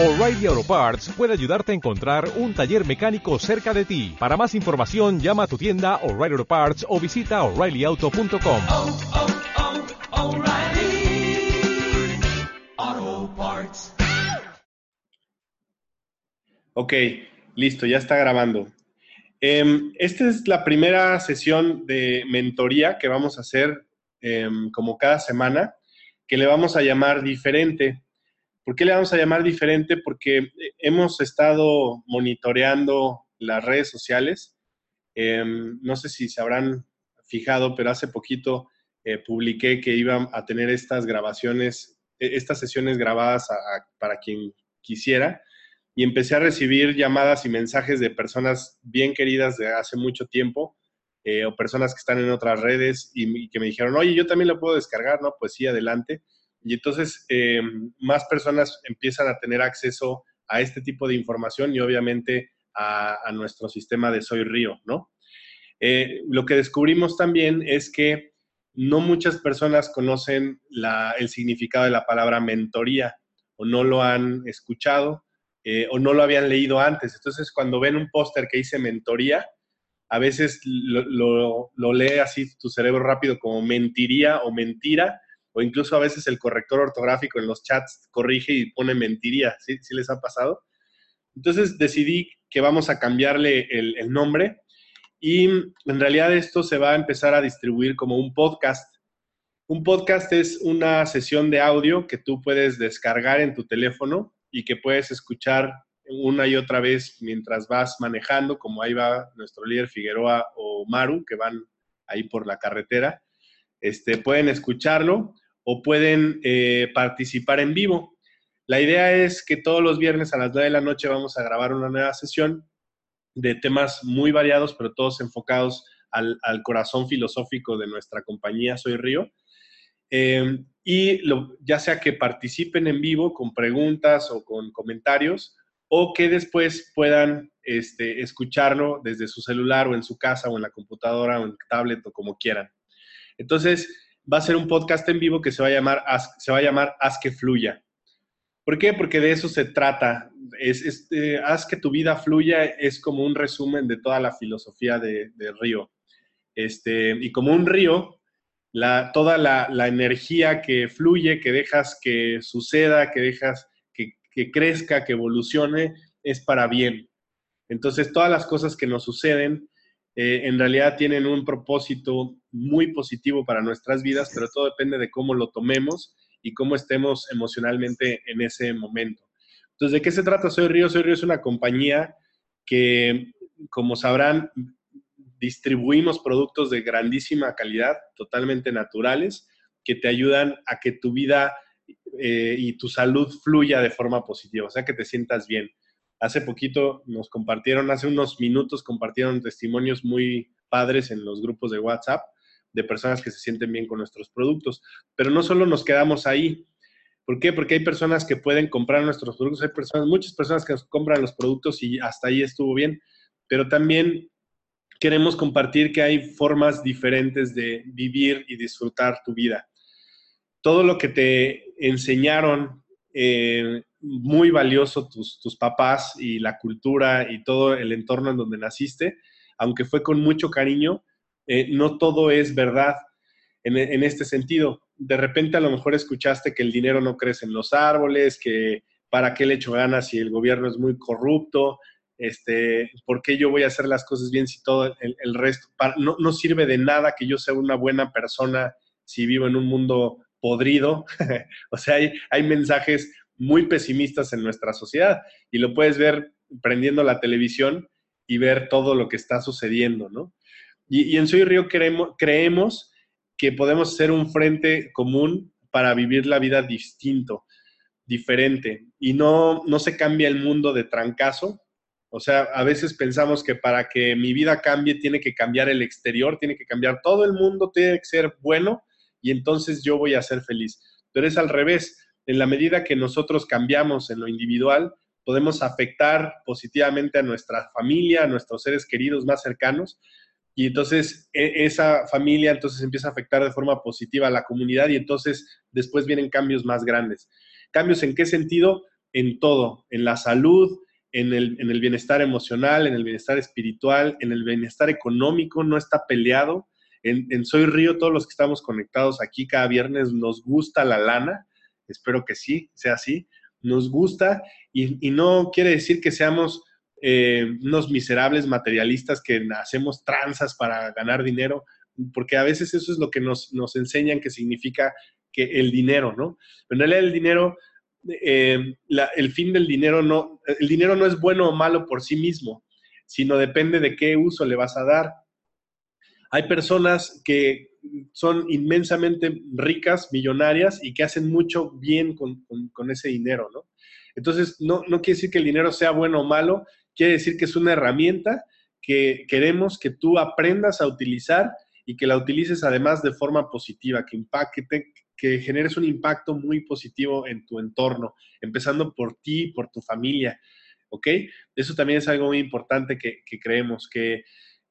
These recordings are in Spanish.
O'Reilly Auto Parts puede ayudarte a encontrar un taller mecánico cerca de ti. Para más información, llama a tu tienda O'Reilly Auto Parts o visita oreillyauto.com. oh, oh, Parts. Ok, listo, ya está grabando. Em, esta es la primera sesión de mentoría que vamos a hacer em, como cada semana, que le vamos a llamar diferente. ¿Por qué le vamos a llamar diferente? Porque hemos estado monitoreando las redes sociales. Em, no sé si se habrán fijado, pero hace poquito eh, publiqué que iba a tener estas grabaciones, eh, estas sesiones grabadas a- a- para quien quisiera y empecé a recibir llamadas y mensajes de personas bien queridas de hace mucho tiempo eh, o personas que están en otras redes y, y que me dijeron, oye, yo también lo puedo descargar, ¿no? Pues sí, adelante. Y entonces eh, más personas empiezan a tener acceso a este tipo de información y obviamente a, nuestro sistema de Soy Río, ¿no? Eh, lo que descubrimos también es que no muchas personas conocen el significado de la palabra mentoría o no lo han escuchado eh, o no lo habían leído antes. Entonces, cuando ven un póster que dice mentoría, a veces lo lee así tu cerebro rápido como mentiría o mentira, o incluso a veces el corrector ortográfico en los chats corrige y pone mentiría. ¿Sí, ¿Sí les ha pasado? Entonces decidí que vamos a cambiarle el, el nombre y en realidad esto se va a empezar a distribuir como un podcast. Un podcast es una sesión de audio que tú puedes descargar en tu teléfono y que puedes escuchar una y otra vez mientras vas manejando, como ahí va nuestro líder Figueroa o Maru, que van ahí por la carretera. Este, pueden escucharlo o pueden eh, participar en vivo. La idea es que todos los viernes a las 9 de la noche vamos a grabar una nueva sesión de temas muy variados, pero todos enfocados al, corazón filosófico de nuestra compañía Soy Río. Eh, y ya sea que participen en vivo con preguntas o con comentarios, o que después puedan este, escucharlo desde su celular o en su casa o en la computadora o en tablet o como quieran. Entonces, va a ser un podcast en vivo que se va a llamar se va a llamar Haz que fluya. ¿Por qué? Porque de eso se trata. Es, es, eh, haz que tu vida fluya es como un resumen de toda la filosofía de, de Río. Este, y como un río, toda la, la energía que fluye, que dejas que suceda, que dejas que, que crezca, que evolucione, es para bien. Entonces, todas las cosas que nos suceden eh, en realidad tienen un propósito muy positivo para nuestras vidas, pero todo depende de cómo lo tomemos y cómo estemos emocionalmente en ese momento. Entonces, ¿de qué se trata Soy Río? Soy Río es una compañía que, como sabrán, distribuimos productos de grandísima calidad, totalmente naturales, que te ayudan a que tu vida eh, y tu salud fluya de forma positiva, o sea, que te sientas bien. Hace poquito nos compartieron, hace unos minutos compartieron testimonios muy padres en los grupos de WhatsApp de personas que se sienten bien con nuestros productos. Pero no solo nos quedamos ahí. ¿Por qué? Porque hay personas que pueden comprar nuestros productos, hay personas, muchas personas que nos compran los productos y hasta ahí estuvo bien, pero también queremos compartir que hay formas diferentes de vivir y disfrutar tu vida. Todo lo que te enseñaron, eh, muy valioso tus, tus papás y la cultura y todo el entorno en donde naciste, aunque fue con mucho cariño, eh, no todo es verdad en, en, este sentido. De repente a lo mejor escuchaste que el dinero no crece en los árboles, que para qué le echo ganas si el gobierno es muy corrupto, este, por qué yo voy a hacer las cosas bien si todo el, resto, no, no, sirve de nada que yo sea una buena persona si vivo en un mundo podrido. o sea, hay, hay mensajes muy pesimistas en nuestra sociedad y lo puedes ver prendiendo la televisión y ver todo lo que está sucediendo, ¿no? Y, en Soy Río creemos, creemos que podemos ser un frente común para vivir la vida distinto, diferente, y no, no se cambia el mundo de trancazo. O sea, a veces pensamos que para que mi vida cambie tiene que cambiar el exterior, tiene que cambiar todo el mundo, tiene que ser bueno y entonces yo voy a ser feliz. Pero es al revés. En la medida que nosotros cambiamos en lo individual, podemos afectar positivamente a nuestra familia, a nuestros seres queridos más cercanos y entonces e esa familia entonces empieza a afectar de forma positiva a la comunidad y entonces después vienen cambios más grandes. ¿Cambios en qué sentido? en todo, en la salud, en el, en el bienestar emocional, en el bienestar espiritual, en el bienestar económico, no está peleado. En, en Soy Río, todos los que estamos conectados aquí cada viernes nos gusta la lana, espero que sí, sea así, nos gusta y, no quiere decir que seamos eh, unos miserables materialistas que hacemos tranzas para ganar dinero, porque a veces eso es lo que nos, enseñan que significa que el dinero, ¿no? En realidad el dinero, eh, el fin del dinero no, el dinero no es bueno o malo por sí mismo, sino depende de qué uso le vas a dar. Hay personas que son inmensamente ricas, millonarias y que hacen mucho bien con, ese dinero, ¿no? Entonces, no, no quiere decir que el dinero sea bueno o malo, quiere decir que es una herramienta que queremos que tú aprendas a utilizar y que la utilices además de forma positiva, que, impacte, que generes un impacto muy positivo en tu entorno, empezando por ti, por tu familia, ¿ok? Eso también es algo muy importante que creemos, que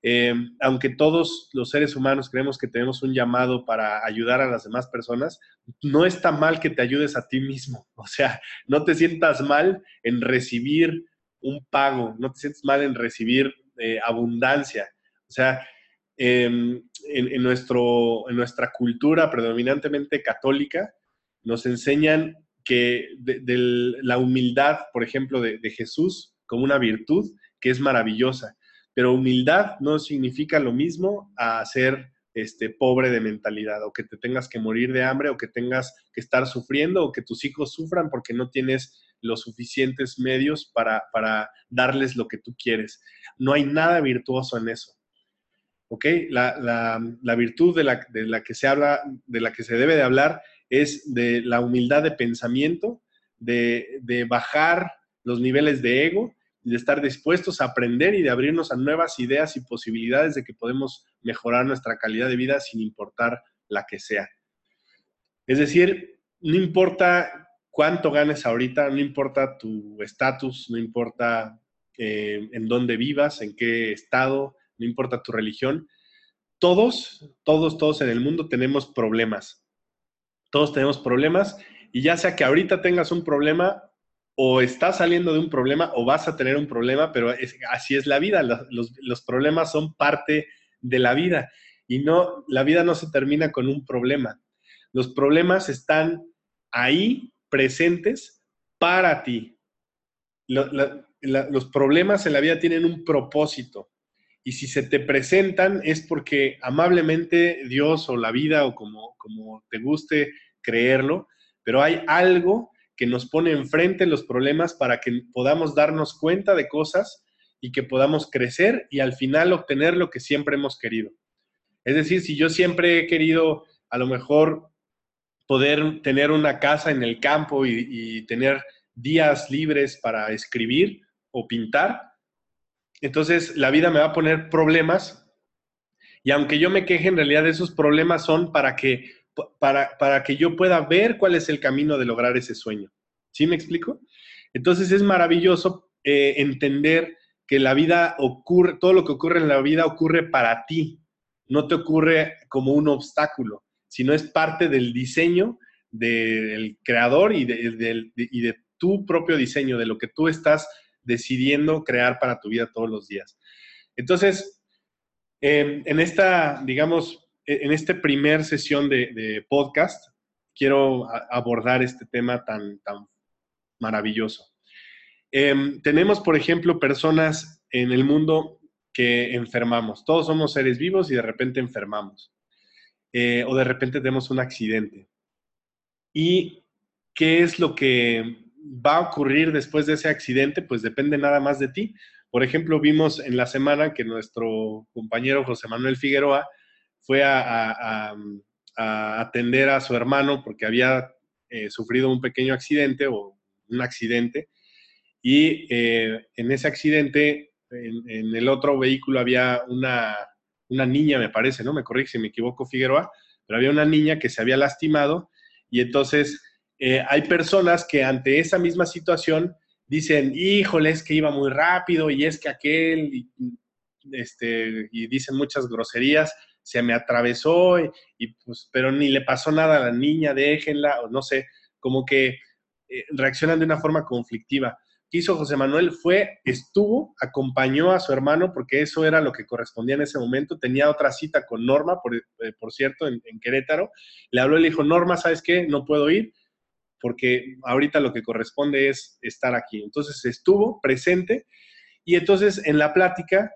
eh, aunque todos los seres humanos creemos que tenemos un llamado para ayudar a las demás personas, no está mal que te ayudes a ti mismo. O sea, no te sientas mal en recibir un pago, no te sientas mal en recibir eh, abundancia. O sea, eh, en, nuestro, en nuestra cultura predominantemente católica, nos enseñan que la humildad, por ejemplo, de Jesús como una virtud que es maravillosa pero humildad no significa lo mismo a ser este, pobre de mentalidad o que te tengas que morir de hambre o que tengas que estar sufriendo o que tus hijos sufran porque no tienes los suficientes medios para, para darles lo que tú quieres. No hay nada virtuoso en eso. ¿Ok? La, la, la virtud de la, de la que se habla, de la que se debe de hablar es de la humildad de pensamiento, de, de bajar los niveles de ego de estar dispuestos a aprender y de abrirnos a nuevas ideas y posibilidades de que podemos mejorar nuestra calidad de vida sin importar la que sea. Es decir, no importa cuánto ganes ahorita, no importa tu estatus, no importa eh, en dónde vivas, en qué estado, no importa tu religión, todos, todos, todos en el mundo tenemos problemas. Todos tenemos problemas y ya sea que ahorita tengas un problema o estás saliendo de un problema o vas a tener un problema, pero así es la vida. Los, problemas son parte de la vida y no, la vida no se termina con un problema. Los problemas están ahí presentes para ti. Los problemas en la vida tienen un propósito y si se te presentan es porque amablemente Dios o la vida o como, como te guste creerlo, pero hay algo que nos pone enfrente los problemas para que podamos darnos cuenta de cosas y que podamos crecer y al final obtener lo que siempre hemos querido. Es decir, si yo siempre he querido a lo mejor poder tener una casa en el campo y, tener días libres para escribir o pintar, entonces la vida me va a poner problemas y aunque yo me queje, en realidad esos problemas son para que para, para, que yo pueda ver cuál es el camino de lograr ese sueño. ¿Sí me explico? Entonces es maravilloso eh, entender que la vida ocurre, todo lo que ocurre en la vida ocurre para ti, no te ocurre como un obstáculo, sino es parte del diseño del creador y de, de, y de tu propio diseño, de lo que tú estás decidiendo crear para tu vida todos los días. Entonces, eh, en esta, digamos, en esta primer sesión de, podcast, quiero abordar este tema tan, tan maravilloso. Eh, tenemos, por ejemplo, personas en el mundo que enfermamos. Todos somos seres vivos y de repente enfermamos. Eh, o de repente tenemos un accidente. ¿Y qué es lo que va a ocurrir después de ese accidente? Pues depende nada más de ti. Por ejemplo, vimos en la semana que nuestro compañero José Manuel Figueroa fue a, atender a su hermano porque había eh, sufrido un pequeño accidente o un accidente. Y eh, en ese accidente, en, el otro vehículo había una, una niña, me parece, ¿no? Me corrige si me equivoco, Figueroa, pero había una niña que se había lastimado y entonces eh, hay personas que ante esa misma situación dicen, híjole, es que iba muy rápido y es que aquel, este, y dicen muchas groserías, se me atravesó, y, pues, pero ni le pasó nada a la niña, déjenla, o no sé, como que eh, reaccionan de una forma conflictiva. ¿Qué hizo José Manuel? Fue, estuvo, acompañó a su hermano porque eso era lo que correspondía en ese momento. Tenía otra cita con Norma, por, eh, por cierto, en, en Querétaro. Le habló y le dijo, Norma, ¿sabes qué? No puedo ir porque ahorita lo que corresponde es estar aquí. Entonces estuvo presente y entonces en la plática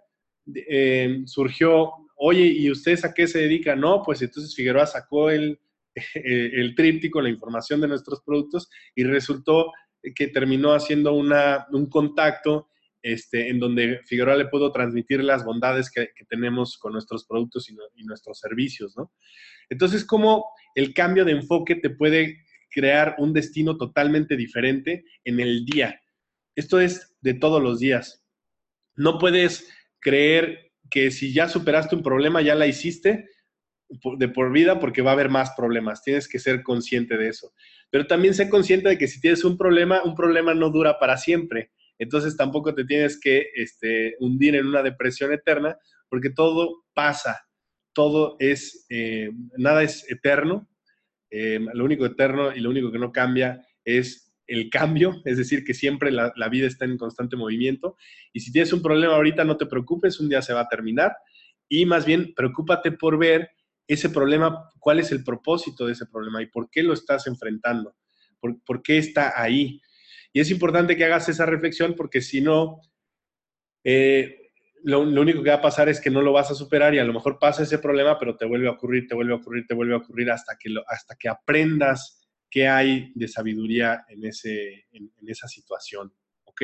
eh, surgió, oye, ¿y ustedes a qué se dedican? No, pues entonces Figueroa sacó el, el tríptico, la información de nuestros productos y resultó que terminó haciendo una, un contacto este, en donde Figueroa le pudo transmitir las bondades que, tenemos con nuestros productos y, no, y, nuestros servicios, ¿no? Entonces, cómo el cambio de enfoque te puede crear un destino totalmente diferente en el día. Esto es de todos los días. No puedes creer que si ya superaste un problema, ya la hiciste de por vida porque va a haber más problemas. Tienes que ser consciente de eso. Pero también sé consciente de que si tienes un problema, un problema no dura para siempre. Entonces tampoco te tienes que este, hundir en una depresión eterna porque todo pasa. Todo es, eh, nada es eterno, eh, lo único eterno y lo único que no cambia es el cambio, es decir, que siempre la, vida está en constante movimiento. Y si tienes un problema ahorita, no te preocupes, un día se va a terminar. Y más bien, preocúpate por ver ese problema, cuál es el propósito de ese problema y por qué lo estás enfrentando, por, qué está ahí. Y es importante que hagas esa reflexión porque si no, eh, lo, único que va a pasar es que no lo vas a superar y a lo mejor pasa ese problema, pero te vuelve a ocurrir, te vuelve a ocurrir, te vuelve a ocurrir hasta que, hasta que aprendas qué hay de sabiduría en, ese, en, en, esa situación, ¿ok?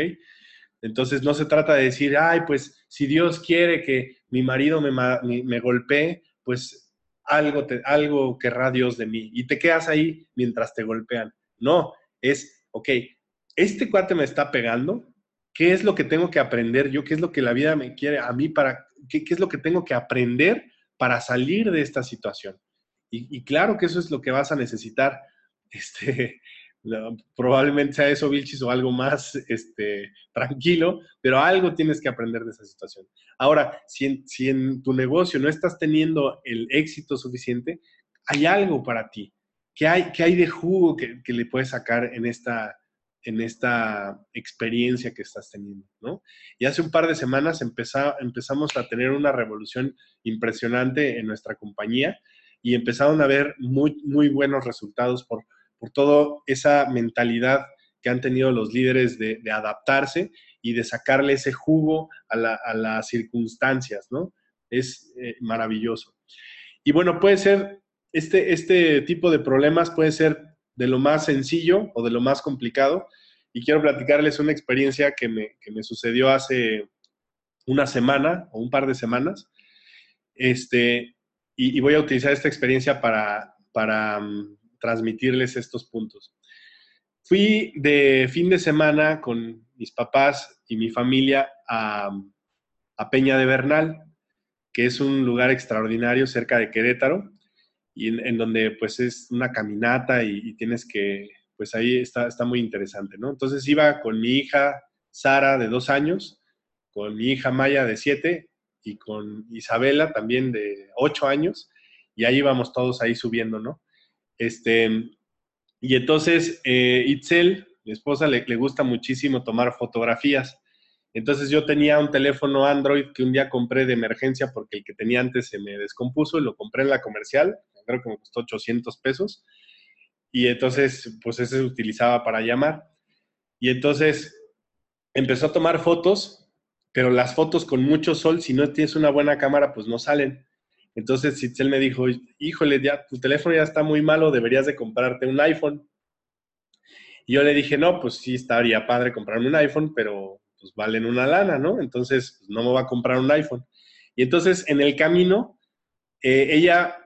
Entonces no se trata de decir, ay, pues si Dios quiere que mi marido me, me, me golpee, pues algo, te, algo querrá Dios de mí. Y te quedas ahí mientras te golpean. No, es, ok, este cuate me está pegando, ¿Qué es lo que tengo que aprender yo? ¿Qué es lo que la vida me quiere a mí para, qué, qué es lo que tengo que aprender para salir de esta situación? Y, y, claro que eso es lo que vas a necesitar. Este, probablemente sea eso, Vilchis, o algo más este, tranquilo, pero algo tienes que aprender de esa situación. Ahora, si en, si en tu negocio no estás teniendo el éxito suficiente, hay algo para ti. ¿Qué hay, qué hay de jugo que, que le puedes sacar en esta, en esta experiencia que estás teniendo, ¿no? Y hace un par de semanas empezamos a tener una revolución impresionante en nuestra compañía y empezaron a ver muy, muy buenos resultados por, por toda esa mentalidad que han tenido los líderes de, adaptarse y de sacarle ese jugo a, la, a las circunstancias, ¿no? Es eh, maravilloso. Y bueno, puede ser, este, este tipo de problemas puede ser de lo más sencillo o de lo más complicado. Y quiero platicarles una experiencia que me, que me sucedió hace una semana o un par de semanas. Este, y, voy a utilizar esta experiencia para, para um, transmitirles estos puntos. Fui de fin de semana con mis papás y mi familia a, a Peña de Bernal, que es un lugar extraordinario cerca de Querétaro y en, en, donde pues es una caminata y, y, tienes que, pues ahí está, está muy interesante, ¿no? Entonces iba con mi hija Sara de dos años, con mi hija Maya de siete y con Isabela también de ocho años y ahí íbamos todos ahí subiendo, ¿no? Este, y entonces eh, Itzel, mi esposa, le, gusta muchísimo tomar fotografías. Entonces yo tenía un teléfono Android que un día compré de emergencia porque el que tenía antes se me descompuso y lo compré en la comercial creo que me costó 800 pesos. Y entonces, pues ese se utilizaba para llamar. Y entonces empezó a tomar fotos, pero las fotos con mucho sol, si no tienes una buena cámara, pues no salen. Entonces Citzel me dijo, híjole, ya tu teléfono ya está muy malo, deberías de comprarte un iPhone. Y yo le dije, no, pues sí, estaría padre comprarme un iPhone, pero pues valen una lana, ¿no? Entonces, pues, no me va a comprar un iPhone. Y entonces, en el camino, eh, ella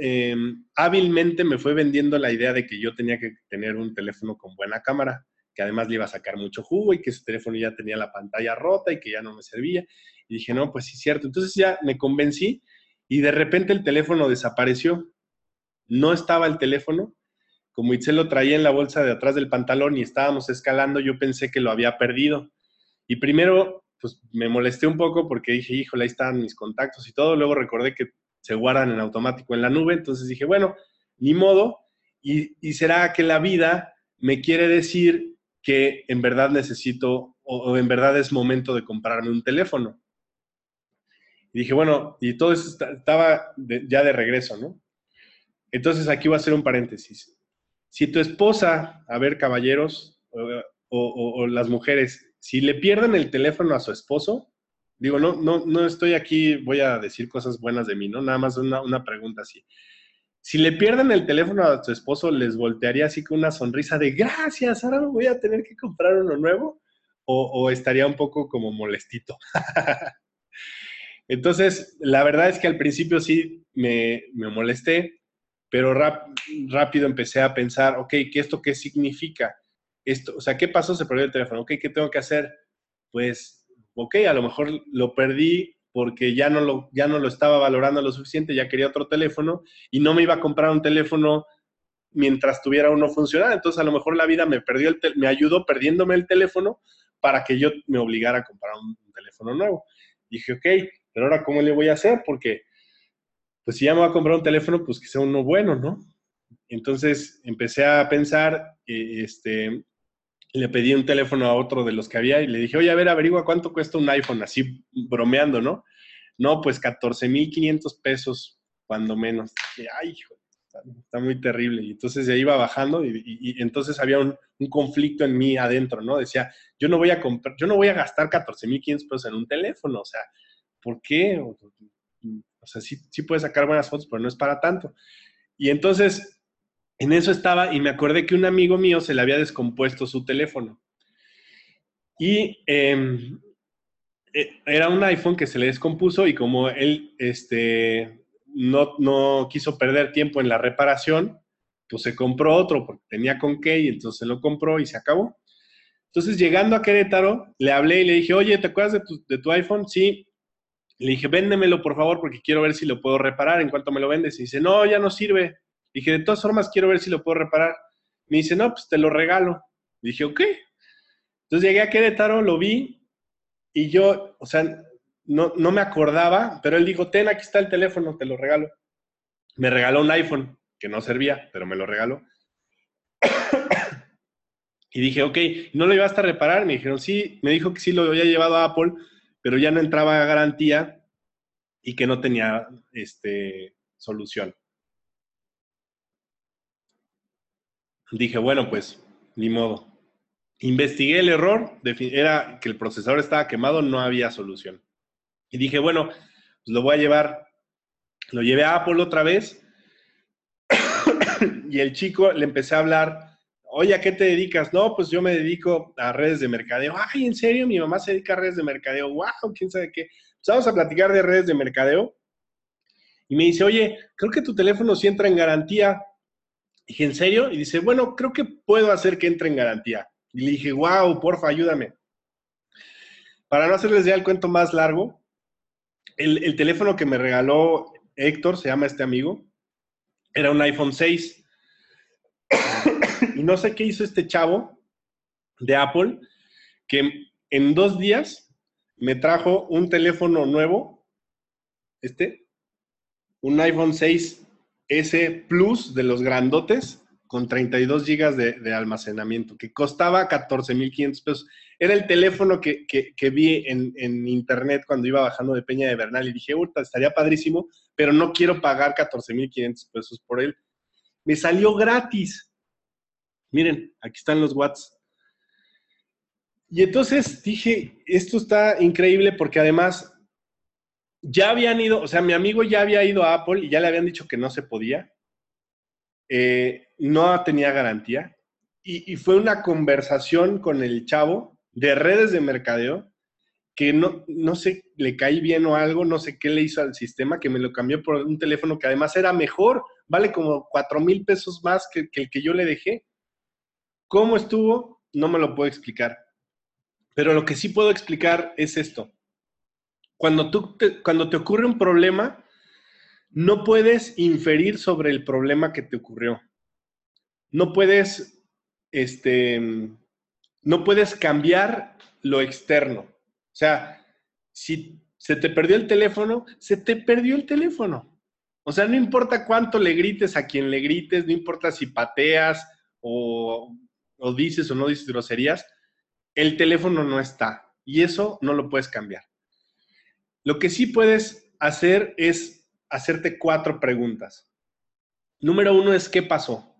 eh, hábilmente me fue vendiendo la idea de que yo tenía que tener un teléfono con buena cámara, que además le iba a sacar mucho jugo y que ese teléfono ya tenía la pantalla rota y que ya no me servía. Y dije, no, pues sí, cierto. Entonces ya me convencí y de repente el teléfono desapareció. No estaba el teléfono. Como Itzel lo traía en la bolsa de atrás del pantalón y estábamos escalando, yo pensé que lo había perdido. Y primero, pues me molesté un poco porque dije, híjole, ahí están mis contactos y todo. Luego recordé que se guardan en automático en la nube. Entonces dije, bueno, ni modo. Y, y será que la vida me quiere decir que en verdad necesito o, o en verdad es momento de comprarme un teléfono. Y dije, bueno, y todo eso estaba ya de regreso, ¿no? Entonces aquí voy a hacer un paréntesis. Si tu esposa, a ver, caballeros o, las mujeres, si le pierden el teléfono a su esposo, digo, no, no, no estoy aquí, voy a decir cosas buenas de mí, ¿no? Nada más una, una pregunta así. Si le pierden el teléfono a su esposo, ¿les voltearía así con una sonrisa de gracias, ahora voy a tener que comprar uno nuevo? ¿O, o estaría un poco como molestito? Entonces, la verdad es que al principio sí me, me molesté, pero rápido empecé a pensar, ok, ¿qué esto qué significa? Esto, o sea, ¿qué pasó? Se perdió el teléfono. Ok, ¿qué tengo que hacer? Pues, ok, a lo mejor lo perdí porque ya no lo, ya no lo estaba valorando lo suficiente, ya quería otro teléfono y no me iba a comprar un teléfono mientras tuviera uno funcionando. Entonces, a lo mejor la vida me perdió el me ayudó perdiéndome el teléfono para que yo me obligara a comprar un, un teléfono nuevo. Dije, ok, pero ahora ¿cómo le voy a hacer? Porque, pues si ya me voy a comprar un teléfono, pues que sea uno bueno, ¿no? Entonces empecé a pensar, este, le pedí un teléfono a otro de los que había y le dije, oye, a ver, averigua cuánto cuesta un iPhone, así bromeando, ¿no? No, pues 14,500 pesos, cuando menos. Dije, ay, hijo, está, está muy terrible. Y entonces ya iba bajando y entonces había un, un conflicto en mí adentro, ¿no? Decía, yo no voy a comprar, yo no voy a gastar 14,500 pesos en un teléfono, o sea, ¿por qué? O, sea, sí, sí sacar buenas fotos, pero no es para tanto. Y entonces, en eso estaba y me acordé que un amigo mío se le había descompuesto su teléfono. Y eh, eh, era un iPhone que se le descompuso y como él este, no, no quiso perder tiempo en la reparación, pues se compró otro porque tenía con qué y entonces lo compró y se acabó. Entonces, llegando a Querétaro, le hablé y le dije, oye, ¿te acuerdas de tu iPhone? Sí. Le dije, véndemelo por favor porque quiero ver si lo puedo reparar. ¿En cuanto me lo vendes? Y dice, no, ya no sirve. Dije, de todas formas, quiero ver si lo puedo reparar. Me dice, no, pues te lo regalo. Dije, ok. Entonces llegué a Querétaro, lo vi y yo, o sea, no, no me acordaba, pero él dijo, ten, aquí está el teléfono, te lo regalo. Me regaló un iPhone que no servía, pero me lo regaló. y dije, ok, ¿no lo llevaste a reparar? Me dijeron, sí, me dijo que sí lo había llevado a Apple, pero ya no entraba a garantía y que no tenía este, solución. Dije, bueno, pues, ni modo. Investigué el error, era que el procesador estaba quemado, no había solución. Y dije, bueno, pues lo voy a llevar, lo llevé a Apple otra vez y el chico le empecé a hablar, oye, ¿a qué te dedicas? No, pues yo me dedico a redes de mercadeo. Ay, ¿en serio? Mi mamá se dedica a redes de mercadeo. Wow, quién sabe qué. Pues vamos a platicar de redes de mercadeo. Y me dice, oye, creo que tu teléfono sí entra en garantía. Dije, ¿en serio? Y dice, bueno, creo que puedo hacer que entre en garantía. Y le dije, wow, porfa, ayúdame. Para no hacerles ya el cuento más largo, el, el teléfono que me regaló Héctor, se llama este amigo, era un iPhone 6. Y no sé qué hizo este chavo de Apple, que en dos días me trajo un teléfono nuevo, este, un iPhone 6S Plus de los grandotes, con 32 gigas de, almacenamiento, que costaba 14,500 pesos. Era el teléfono que, que, vi en, en, internet cuando iba bajando de Peña de Bernal y dije, Urta, estaría padrísimo, pero no quiero pagar 14,500 pesos por él. Me salió gratis. Miren, aquí están los watts. Y entonces dije, esto está increíble porque además ya habían ido, o sea, mi amigo ya había ido a Apple y ya le habían dicho que no se podía. Eh, no tenía garantía. Y, fue una conversación con el chavo de redes de mercadeo que no, no sé, le caí bien o algo, no sé qué le hizo al sistema, que me lo cambió por un teléfono que además era mejor, vale como cuatro mil pesos más que el que yo le dejé. ¿Cómo estuvo? No me lo puedo explicar. Pero lo que sí puedo explicar es esto. Cuando, tú te, cuando te ocurre un problema, no puedes inferir sobre el problema que te ocurrió. No puedes, este, no puedes cambiar lo externo. O sea, si se te perdió el teléfono, se te perdió el teléfono. O sea, no importa cuánto le grites a quien le grites, no importa si pateas o, o dices o no dices groserías, el teléfono no está. Y eso no lo puedes cambiar. Lo que sí puedes hacer es hacerte cuatro preguntas. Número uno es ¿qué pasó?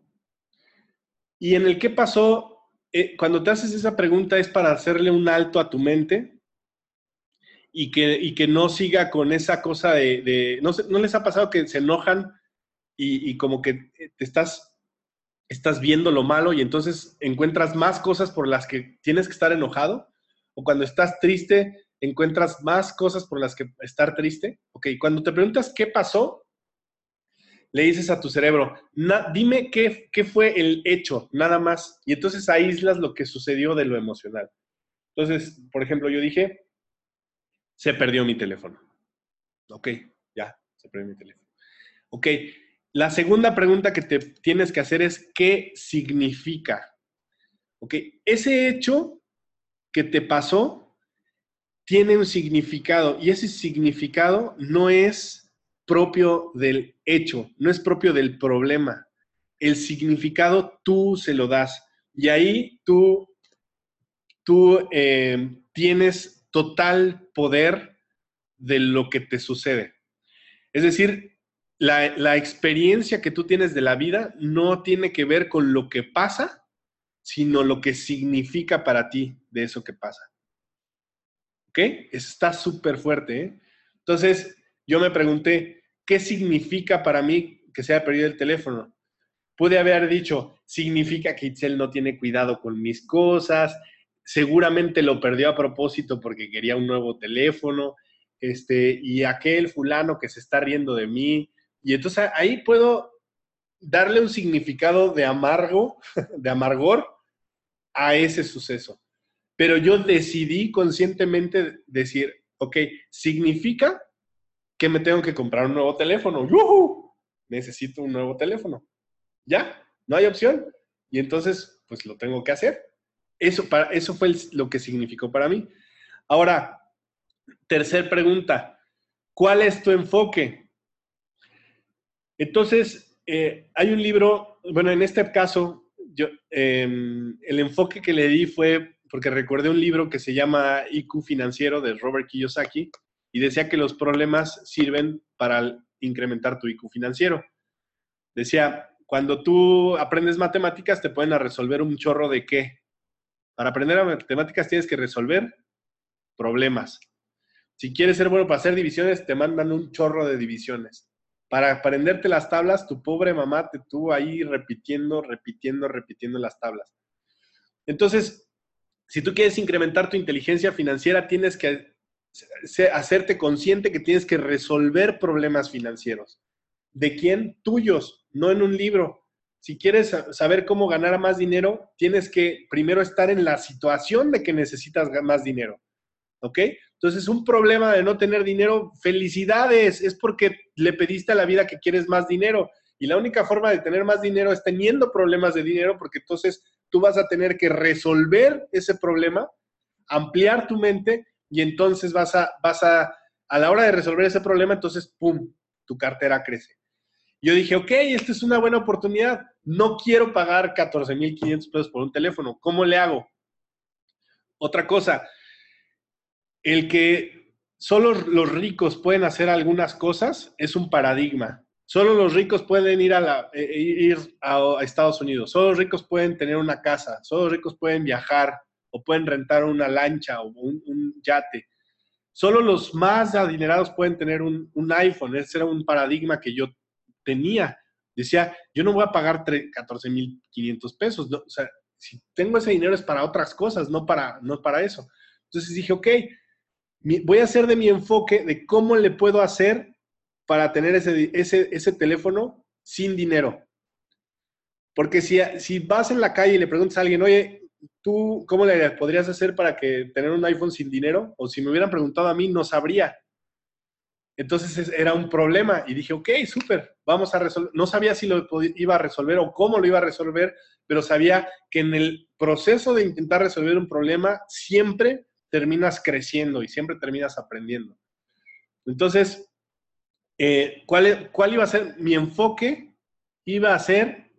Y en el qué pasó, eh, cuando te haces esa pregunta es para hacerle un alto a tu mente y que, y que no siga con esa cosa de, ¿no les ha pasado que se enojan y, y como que te estás, estás viendo lo malo y entonces encuentras más cosas por las que tienes que estar enojado? O cuando estás triste, encuentras más cosas por las que estar triste. Ok, cuando te preguntas qué pasó, le dices a tu cerebro, "Na- dime qué, qué fue el hecho, nada más. Y entonces aíslas lo que sucedió de lo emocional. Entonces, por ejemplo, yo dije, se perdió mi teléfono. Ok, ya, se perdió mi teléfono. Ok, la segunda pregunta que te tienes que hacer es, ¿qué significa? Ok, ese hecho que te pasó tiene un significado y ese significado no es propio del hecho, no es propio del problema. El significado tú se lo das y ahí tú, tú eh, tienes total poder de lo que te sucede. Es decir, la, la experiencia que tú tienes de la vida no tiene que ver con lo que pasa, sino lo que significa para ti de eso que pasa. ¿Ok? Está súper fuerte. ¿eh? Entonces, yo me pregunté, ¿qué significa para mí que se haya perdido el teléfono? Pude haber dicho, significa que Itzel no tiene cuidado con mis cosas, seguramente lo perdió a propósito porque quería un nuevo teléfono, este, y aquel fulano que se está riendo de mí. Y entonces ahí puedo darle un significado de amargo, de amargor a ese suceso. Pero yo decidí conscientemente decir, ok, significa que me tengo que comprar un nuevo teléfono. ¡Yuhu! Necesito un nuevo teléfono. Ya, no hay opción. Y entonces, pues lo tengo que hacer. Eso, para, eso fue lo que significó para mí. Ahora, tercer pregunta. ¿Cuál es tu enfoque? Entonces, eh, hay un libro, bueno, en este caso, yo, eh, el enfoque que le di fue porque recordé un libro que se llama IQ Financiero de Robert Kiyosaki y decía que los problemas sirven para incrementar tu IQ financiero. Decía, cuando tú aprendes matemáticas te pueden resolver un chorro de qué. Para aprender matemáticas tienes que resolver problemas. Si quieres ser bueno para hacer divisiones, te mandan un chorro de divisiones. Para aprenderte las tablas, tu pobre mamá te tuvo ahí repitiendo, repitiendo, repitiendo las tablas. Entonces, si tú quieres incrementar tu inteligencia financiera, tienes que hacerte consciente que tienes que resolver problemas financieros. ¿De quién? Tuyos, no en un libro. Si quieres sa- saber cómo ganar más dinero, tienes que primero estar en la situación de que necesitas más dinero. ¿Ok? Entonces, un problema de no tener dinero, felicidades, es porque le pediste a la vida que quieres más dinero. Y la única forma de tener más dinero es teniendo problemas de dinero, porque entonces tú vas a tener que resolver ese problema, ampliar tu mente y entonces vas a, vas a, a la hora de resolver ese problema, entonces, ¡pum!, tu cartera crece. Yo dije, ok, esta es una buena oportunidad. No quiero pagar 14,500 pesos por un teléfono. ¿Cómo le hago? Otra cosa, el que solo los ricos pueden hacer algunas cosas es un paradigma. Solo los ricos pueden ir a, la, eh, ir a, Estados Unidos. Solo los ricos pueden tener una casa. Solo los ricos pueden viajar o pueden rentar una lancha o un, yate. Solo los más adinerados pueden tener un, un, iPhone. Ese era un paradigma que yo tenía. Decía, yo no voy a pagar 14,500 pesos. No, o sea, si tengo ese dinero es para otras cosas, no para, no para eso. Entonces dije, ok, voy a hacer de mi enfoque de cómo le puedo hacer para tener ese, ese, ese teléfono sin dinero. Porque si, si vas en la calle y le preguntas a alguien, oye, ¿tú cómo le podrías hacer para que tener un iPhone sin dinero? O si me hubieran preguntado a mí, no sabría. Entonces era un problema y dije, ok, súper, vamos a resolver. No sabía si lo iba a resolver o cómo lo iba a resolver, pero sabía que en el proceso de intentar resolver un problema siempre terminas creciendo y siempre terminas aprendiendo. Entonces, eh, ¿cuál, ¿cuál iba a ser mi enfoque? Iba a ser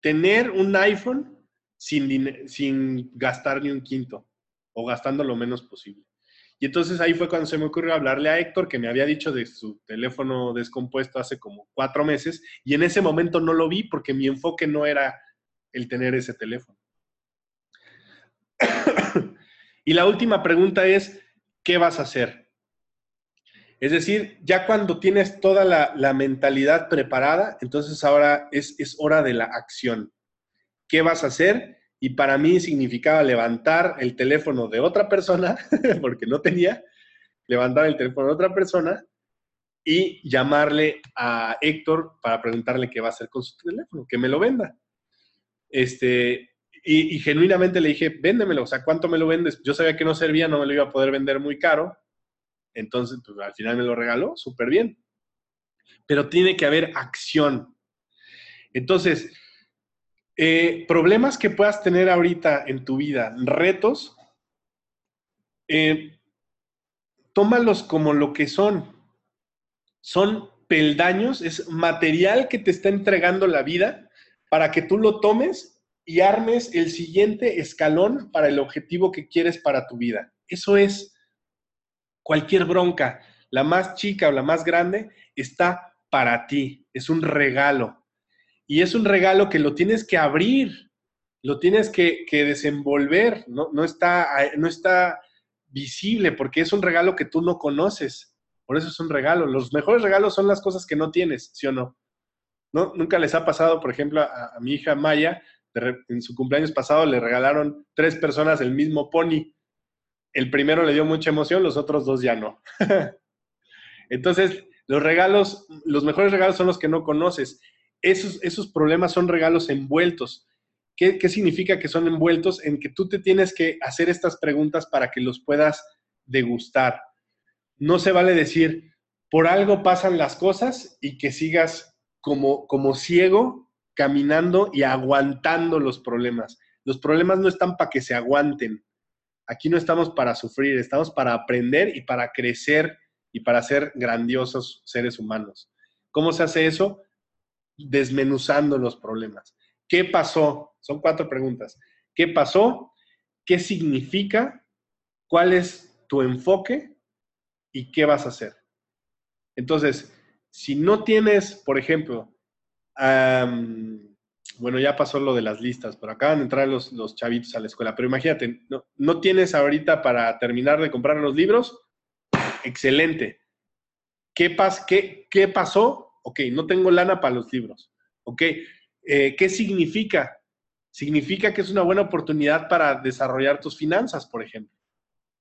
tener un iPhone sin, sin gastar ni un quinto o gastando lo menos posible. Y entonces ahí fue cuando se me ocurrió hablarle a Héctor, que me había dicho de su teléfono descompuesto hace como cuatro meses, y en ese momento no lo vi porque mi enfoque no era el tener ese teléfono. Y la última pregunta es, ¿qué vas a hacer? Es decir, ya cuando tienes toda la, mentalidad preparada, entonces ahora es, es hora de la acción. ¿Qué vas a hacer? Y para mí significaba levantar el teléfono de otra persona, porque no tenía, levantar el teléfono de otra persona y llamarle a Héctor para preguntarle qué va a hacer con su teléfono, que me lo venda. Este, y, genuinamente le dije, véndemelo, o sea, ¿cuánto me lo vendes? Yo sabía que no servía, no me lo iba a poder vender muy caro, entonces pues, al final me lo regaló, súper bien. Pero tiene que haber acción. Entonces, eh, problemas que puedas tener ahorita en tu vida, retos, eh, tómalos como lo que son. Son peldaños, es material que te está entregando la vida para que tú lo tomes y armes el siguiente escalón para el objetivo que quieres para tu vida. Eso es cualquier bronca, la más chica o la más grande, está para ti, es un regalo. Y es un regalo que lo tienes que abrir, lo tienes que, que desenvolver, no, no, está, no está visible porque es un regalo que tú no conoces. Por eso es un regalo. Los mejores regalos son las cosas que no tienes, ¿sí o no? ¿No? Nunca les ha pasado, por ejemplo, a, a mi hija Maya, en su cumpleaños pasado le regalaron tres personas el mismo pony. El primero le dio mucha emoción, los otros dos ya no. Entonces, los regalos, los mejores regalos son los que no conoces. Esos, esos problemas son regalos envueltos. ¿Qué, ¿Qué significa que son envueltos? En que tú te tienes que hacer estas preguntas para que los puedas degustar. No se vale decir, por algo pasan las cosas y que sigas como, como ciego caminando y aguantando los problemas. Los problemas no están para que se aguanten. Aquí no estamos para sufrir, estamos para aprender y para crecer y para ser grandiosos seres humanos. ¿Cómo se hace eso? Desmenuzando los problemas. ¿Qué pasó? Son cuatro preguntas. ¿Qué pasó? ¿Qué significa? ¿Cuál es tu enfoque? ¿Y qué vas a hacer? Entonces, si no tienes, por ejemplo, bueno, ya pasó lo de las listas, pero acaban de entrar los, chavitos a la escuela, pero imagínate, no, tienes ahorita para terminar de comprar los libros, excelente. ¿Qué, pas qué, qué pasó? Ok, no tengo lana para los libros. Ok, eh, ¿qué significa? Significa que es una buena oportunidad para desarrollar tus finanzas, por ejemplo.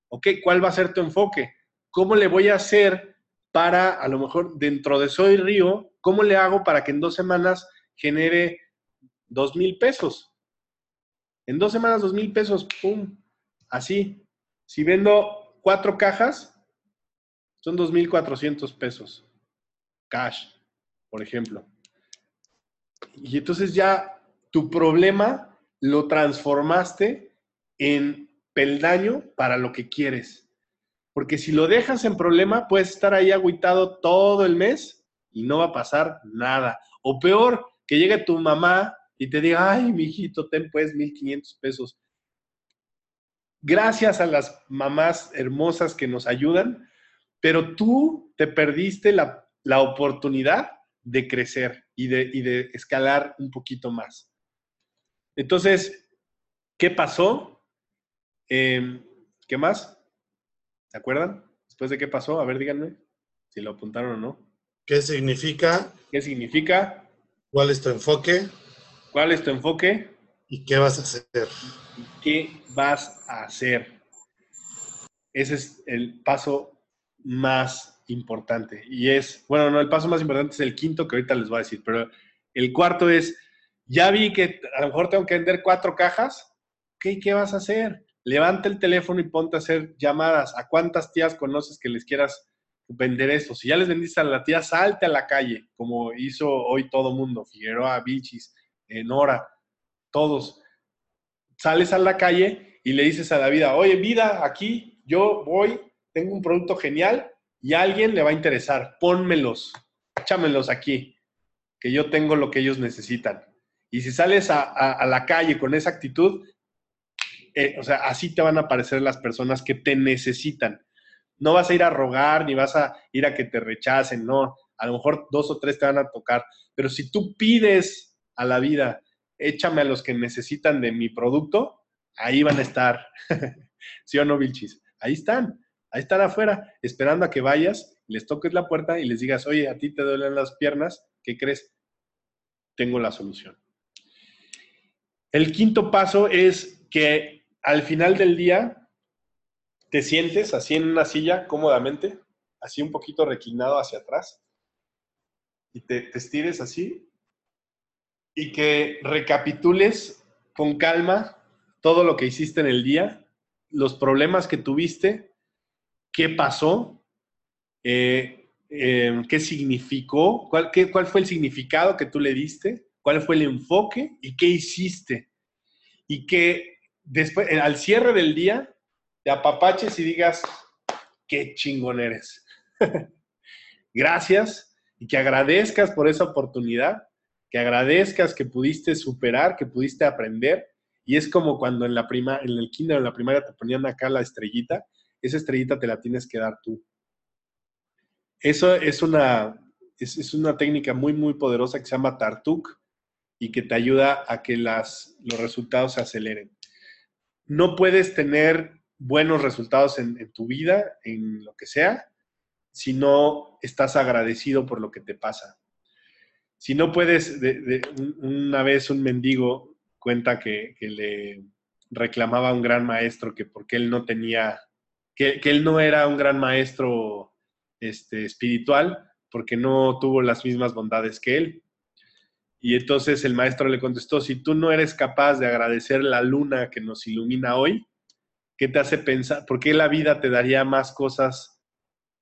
Ok, ¿cuál va a ser tu enfoque? ¿Cómo le voy a hacer para, a lo mejor, dentro de Soy Río, cómo le hago para que en dos semanas genere dos mil pesos? En dos semanas, dos mil pesos, ¡pum! Así. Si vendo cuatro cajas, son 2.400 pesos. Cash, por ejemplo. Y entonces ya tu problema lo transformaste en peldaño para lo que quieres. Porque si lo dejas en problema, puedes estar ahí agüitado todo el mes y no va a pasar nada. O peor, que llegue tu mamá y te diga, ay, mijito, ten pues 1.500 pesos. Gracias a las mamás hermosas que nos ayudan, pero tú te perdiste la, la oportunidad de crecer y de, y de, escalar un poquito más. Entonces, ¿qué pasó? Eh, ¿Qué más? ¿Se acuerdan? Después de qué pasó, a ver, díganme si lo apuntaron o no. ¿Qué significa? ¿Qué significa? ¿Cuál es tu enfoque? ¿Cuál es tu enfoque? ¿Y qué vas a hacer? ¿Qué vas a hacer? Ese es el paso más importante. Y es, bueno, no, el paso más importante es el quinto que ahorita les voy a decir, pero el cuarto es, ya vi que a lo mejor tengo que vender cuatro cajas, ¿qué, qué vas a hacer? Levanta el teléfono y ponte a hacer llamadas. ¿A cuántas tías conoces que les quieras vender esto? Si ya les vendiste a la tía, salte a la calle, como hizo hoy todo mundo, Figueroa, Vilchis, eh, Nora, todos. Sales a la calle y le dices a la vida, oye, vida, aquí yo voy, tengo un producto genial y a alguien le va a interesar, pónmelos, échamelos aquí, que yo tengo lo que ellos necesitan. Y si sales a, la calle con esa actitud, eh, o sea, así te van a aparecer las personas que te necesitan. No vas a ir a rogar, ni vas a ir a que te rechacen, no. A lo mejor dos o tres te van a tocar. Pero si tú pides a la vida, échame a los que necesitan de mi producto, ahí van a estar. ¿Sí o no, Vilchis? Ahí están, ahí están afuera, esperando a que vayas, les toques la puerta y les digas, oye, a ti te duelen las piernas, ¿qué crees? Tengo la solución. El quinto paso es que al final del día te sientes así en una silla cómodamente, así un poquito reclinado hacia atrás, y te, estires así, y que recapitules con calma todo lo que hiciste en el día, los problemas que tuviste, qué pasó, eh, eh, qué significó, qué- cuál fue el significado que tú le diste, cuál fue el enfoque y qué hiciste. Y que después, al cierre del día, te apapaches y digas, qué chingón eres. Gracias y que agradezcas por esa oportunidad, que agradezcas que pudiste superar, que pudiste aprender. Y es como cuando en la prima, en el kinder, en la primaria te ponían acá la estrellita, esa estrellita te la tienes que dar tú. Eso es una, es una técnica muy, muy poderosa que se llama Tartuk y que te ayuda a que las, los resultados se aceleren. No puedes tener buenos resultados en, tu vida, en lo que sea, si no estás agradecido por lo que te pasa. Si no puedes, de- de- un- una vez un mendigo cuenta que, que le reclamaba a un gran maestro que porque él no tenía, que, que él no era un gran maestro este, espiritual porque no tuvo las mismas bondades que él. Y entonces el maestro le contestó, si tú no eres capaz de agradecer la luna que nos ilumina hoy, ¿qué te hace pensar? ¿Por qué la vida te daría más cosas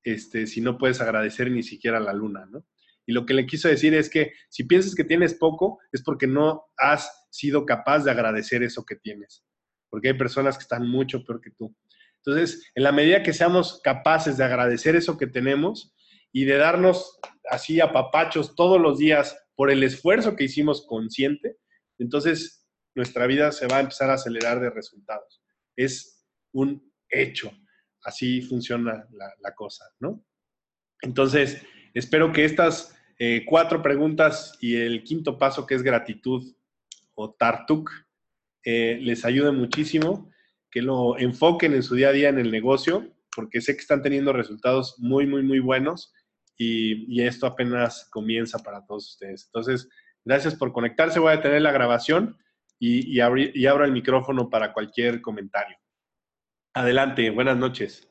este, si no puedes agradecer ni siquiera la luna, ¿no? Y lo que le quiso decir es que si piensas que tienes poco, es porque no has sido capaz de agradecer eso que tienes. Porque hay personas que están mucho peor que tú. Entonces, en la medida que seamos capaces de agradecer eso que tenemos y de darnos así a papachos todos los días por el esfuerzo que hicimos consciente, entonces nuestra vida se va a empezar a acelerar de resultados. Es un hecho. Así funciona la, cosa, ¿no? Entonces, espero que estas eh, cuatro preguntas y el quinto paso, que es gratitud o tartuk, eh, les ayude muchísimo, que lo enfoquen en su día a día en el negocio, porque sé que están teniendo resultados muy, muy, muy buenos y, y esto apenas comienza para todos ustedes. Entonces, gracias por conectarse. Voy a tener la grabación y, y, y abro el micrófono para cualquier comentario. Adelante, buenas noches.